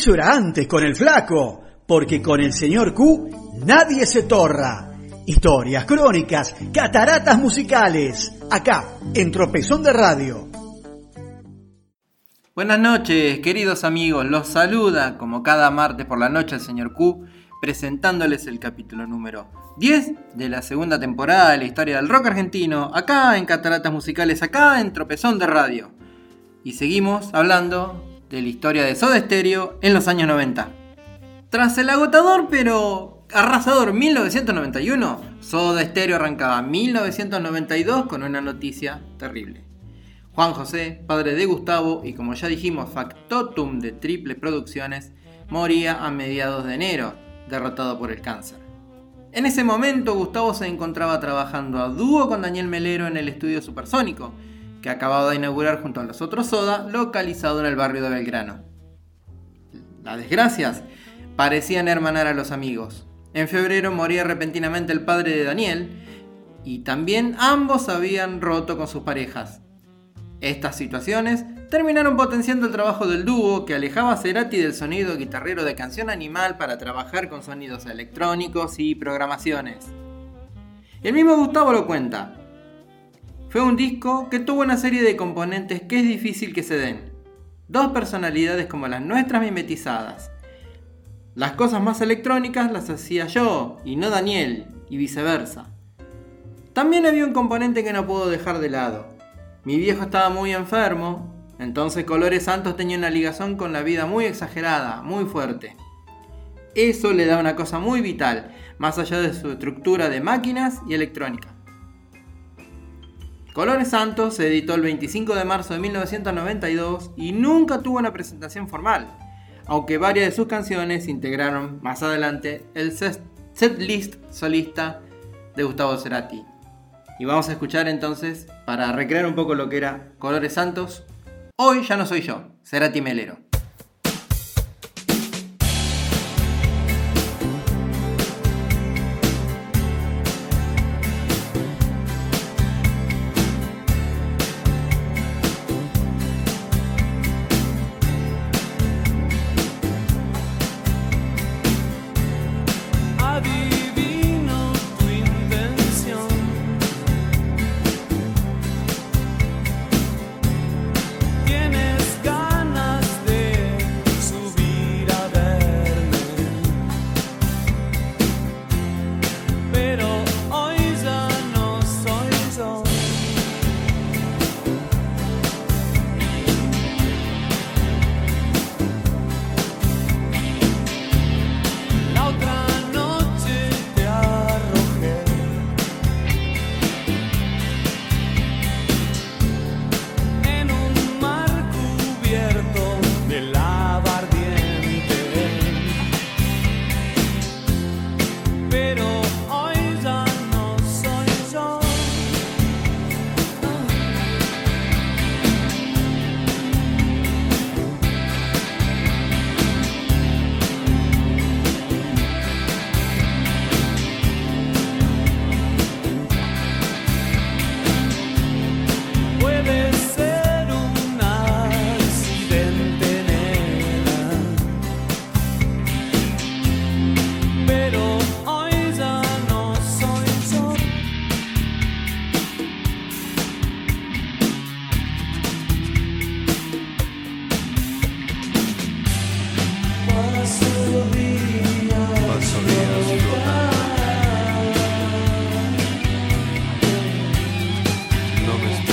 Eso era antes con el flaco, porque con el señor Q nadie se torra. Historias, crónicas, cataratas musicales, acá, en Tropezón de Radio. Buenas noches, queridos amigos. Los saluda, como cada martes por la noche, el señor Q, presentándoles el capítulo número 10 de la segunda temporada de la historia del rock argentino, acá en Cataratas Musicales, acá en Tropezón de Radio. Y seguimos hablando de la historia de Soda Stereo en los años 90. Tras el agotador pero arrasador 1991, Soda Stereo arrancaba 1992 con una noticia terrible. Juan José, padre de Gustavo y como ya dijimos factotum de Triple Producciones, moría a mediados de enero, derrotado por el cáncer. En ese momento Gustavo se encontraba trabajando a dúo con Daniel Melero en el estudio Supersónico, que acababa de inaugurar junto a los otros Soda, localizado en el barrio de Belgrano. Las desgracias parecían hermanar a los amigos. En febrero moría repentinamente el padre de Daniel y también ambos habían roto con sus parejas. Estas situaciones terminaron potenciando el trabajo del dúo que alejaba a Cerati del sonido guitarrero de canción animal para trabajar con sonidos electrónicos y programaciones. El mismo Gustavo lo cuenta. Fue un disco que tuvo una serie de componentes que es difícil que se den. Dos personalidades como las nuestras mimetizadas. Las cosas más electrónicas las hacía yo y no Daniel, y viceversa. También había un componente que no puedo dejar de lado. Mi viejo estaba muy enfermo, entonces Colores Santos tenía una ligación con la vida muy exagerada, muy fuerte. Eso le da una cosa muy vital, más allá de su estructura de máquinas y electrónica. Colores Santos se editó el 25 de marzo de 1992 y nunca tuvo una presentación formal, aunque varias de sus canciones integraron más adelante el set list solista de Gustavo Cerati. Y vamos a escuchar entonces, para recrear un poco lo que era Colores Santos, Hoy ya no soy yo, Cerati Melero. numbers.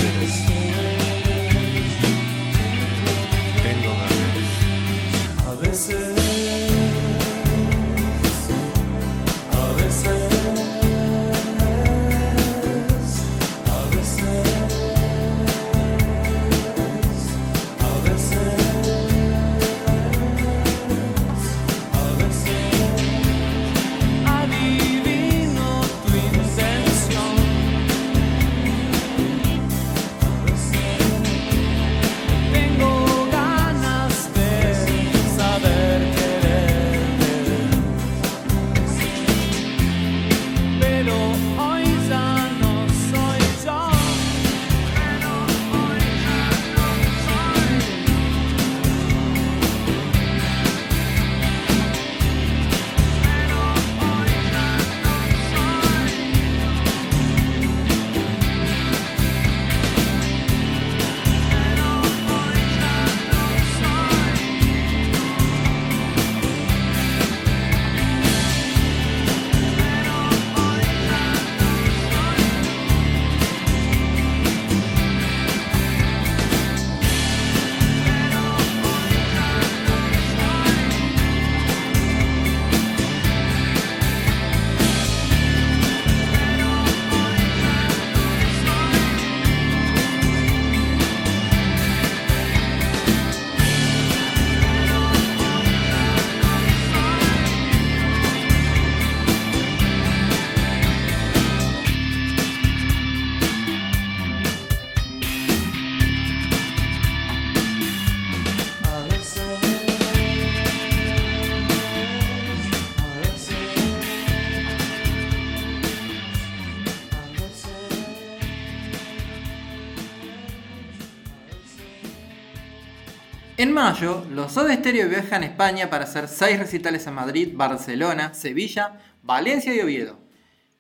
Mayo, los Soda Stereo viajan a España para hacer seis recitales en Madrid, Barcelona, Sevilla, Valencia y Oviedo,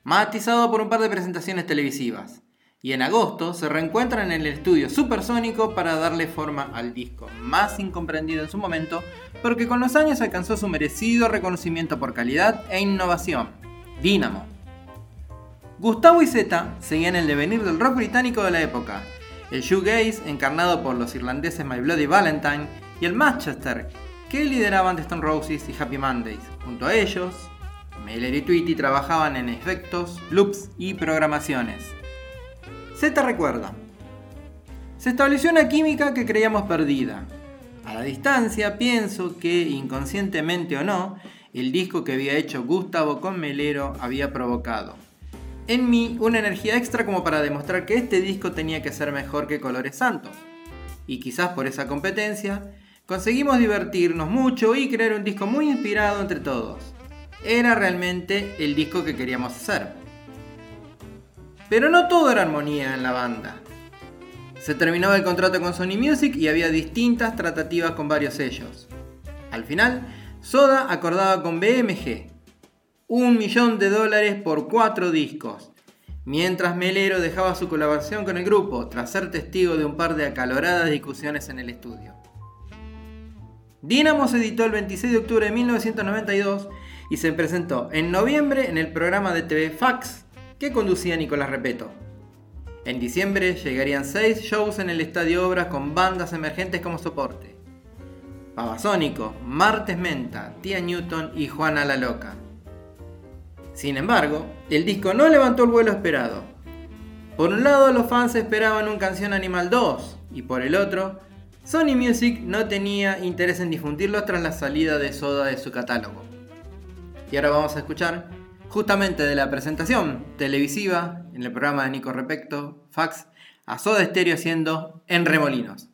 matizado por un par de presentaciones televisivas. Y en agosto se reencuentran en el estudio Supersónico para darle forma al disco más incomprendido en su momento, porque con los años alcanzó su merecido reconocimiento por calidad e innovación, Dynamo. Gustavo y Zeta seguían el devenir del rock británico de la época, el shoegaze encarnado por los irlandeses My Bloody Valentine y el Manchester que lideraban The Stone Roses y Happy Mondays. Junto a ellos, Miller y Tweety trabajaban en efectos, loops y programaciones. Z recuerda. Se estableció una química que creíamos perdida. A la distancia pienso que, inconscientemente o no, el disco que había hecho Gustavo con Melero había provocado en mí una energía extra como para demostrar que este disco tenía que ser mejor que Colores Santos. Y quizás por esa competencia, conseguimos divertirnos mucho y crear un disco muy inspirado entre todos. Era realmente el disco que queríamos hacer. Pero no todo era armonía en la banda. Se terminaba el contrato con Sony Music y había distintas tratativas con varios sellos. Al final, Soda acordaba con BMG, un millón de dólares por cuatro discos. Mientras Melero dejaba su colaboración con el grupo tras ser testigo de un par de acaloradas discusiones en el estudio. Dynamo se editó el 26 de octubre de 1992 y se presentó en noviembre en el programa de TV Fax que conducía Nicolás Repeto. En diciembre llegarían seis shows en el Estadio Obras con bandas emergentes como soporte. Babasónico, Martes Menta, Tía Newton y Juana la Loca. Sin embargo, el disco no levantó el vuelo esperado. Por un lado, los fans esperaban un Canción Animal 2, y por el otro, Sony Music no tenía interés en difundirlo tras la salida de Soda de su catálogo. Y ahora vamos a escuchar justamente de la presentación televisiva en el programa de Nico Repecto, Fax, a Soda Stereo haciendo En Remolinos.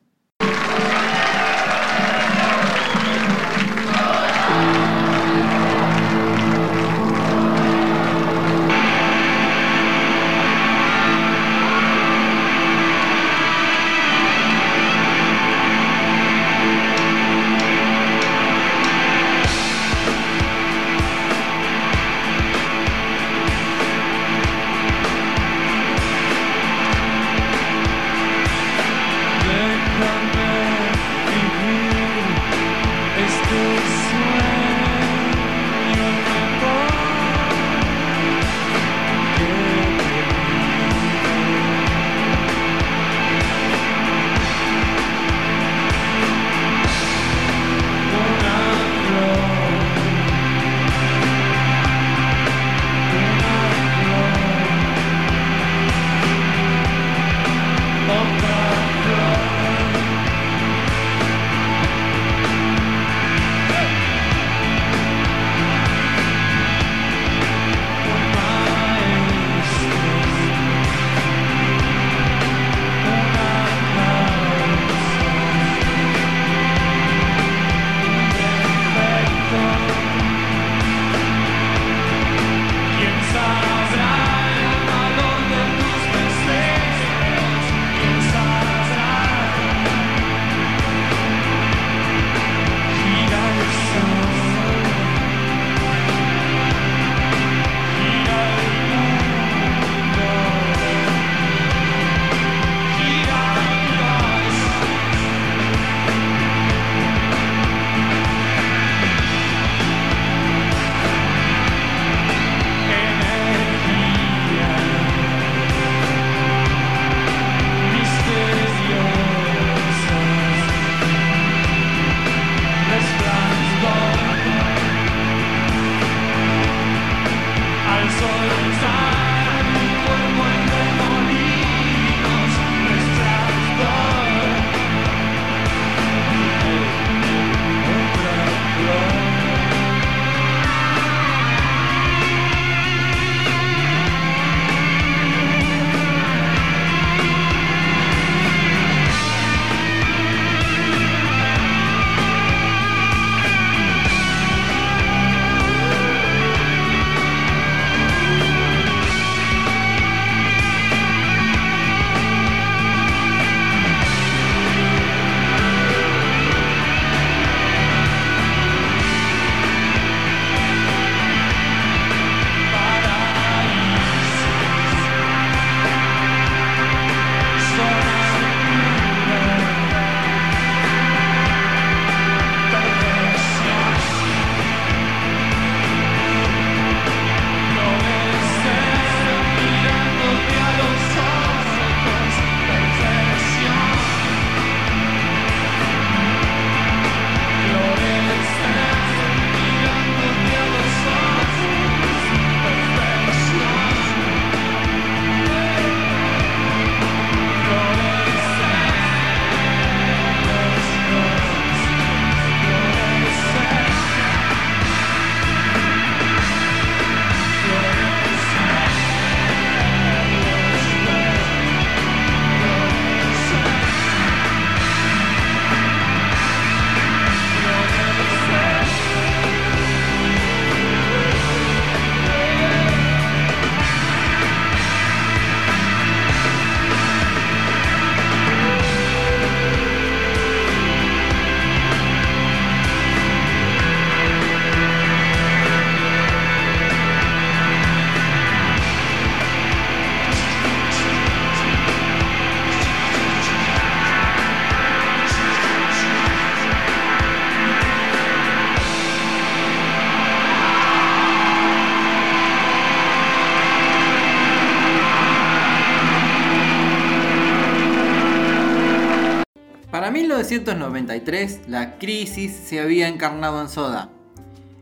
1993, la crisis se había encarnado en Soda.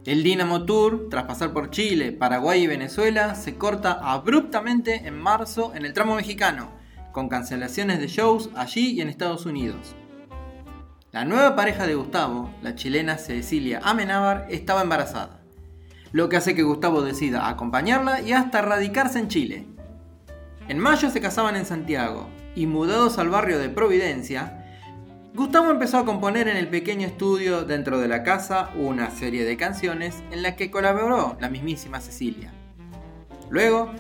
El Dynamo Tour, tras pasar por Chile, Paraguay y Venezuela, se corta abruptamente en marzo en el tramo mexicano, con cancelaciones de shows allí y en Estados Unidos. La nueva pareja de Gustavo, la chilena Cecilia Amenábar, estaba embarazada, lo que hace que Gustavo decida acompañarla y hasta radicarse en Chile. En mayo se casaban en Santiago y mudados al barrio de Providencia, Gustavo empezó a componer en el pequeño estudio dentro de la casa una serie de canciones en las que colaboró la mismísima Cecilia. Luego,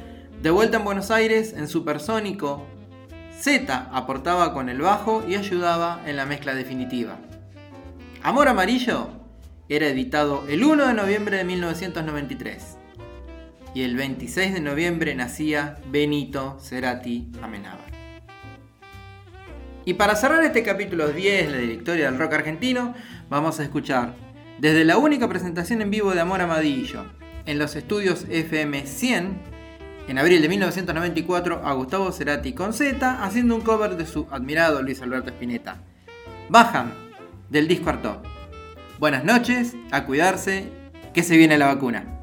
de vuelta en Buenos Aires, en Supersónico, Z aportaba con el bajo y ayudaba en la mezcla definitiva. Amor Amarillo era editado el 1 de noviembre de 1993 y el 26 de noviembre nacía Benito Cerati Amenábar. Y para cerrar este capítulo 10 de la historia del rock argentino, vamos a escuchar desde la única presentación en vivo de Amor Amadillo en los estudios FM 100 en abril de 1994 a Gustavo Cerati con Z haciendo un cover de su admirado Luis Alberto Spinetta. Bajan del disco Arto. Buenas noches, a cuidarse, que se viene la vacuna.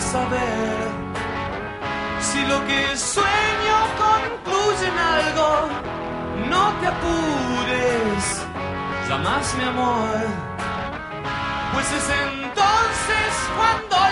Saber si lo que sueño concluye en algo. No te apures, jamás mi amor, pues es entonces cuando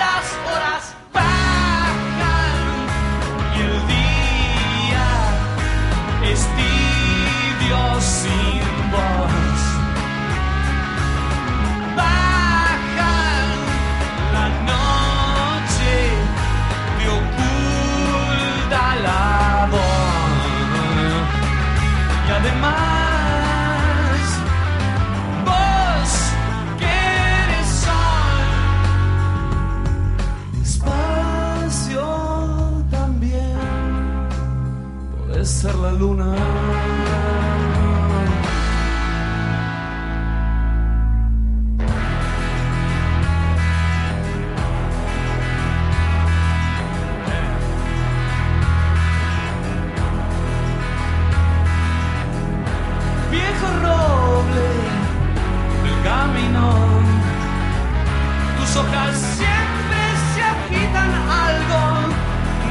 Tus hojas siempre se agitan algo.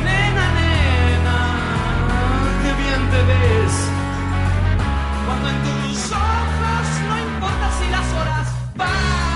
Nena, nena, qué bien te ves. Cuando en tus ojos no importa si las horas van.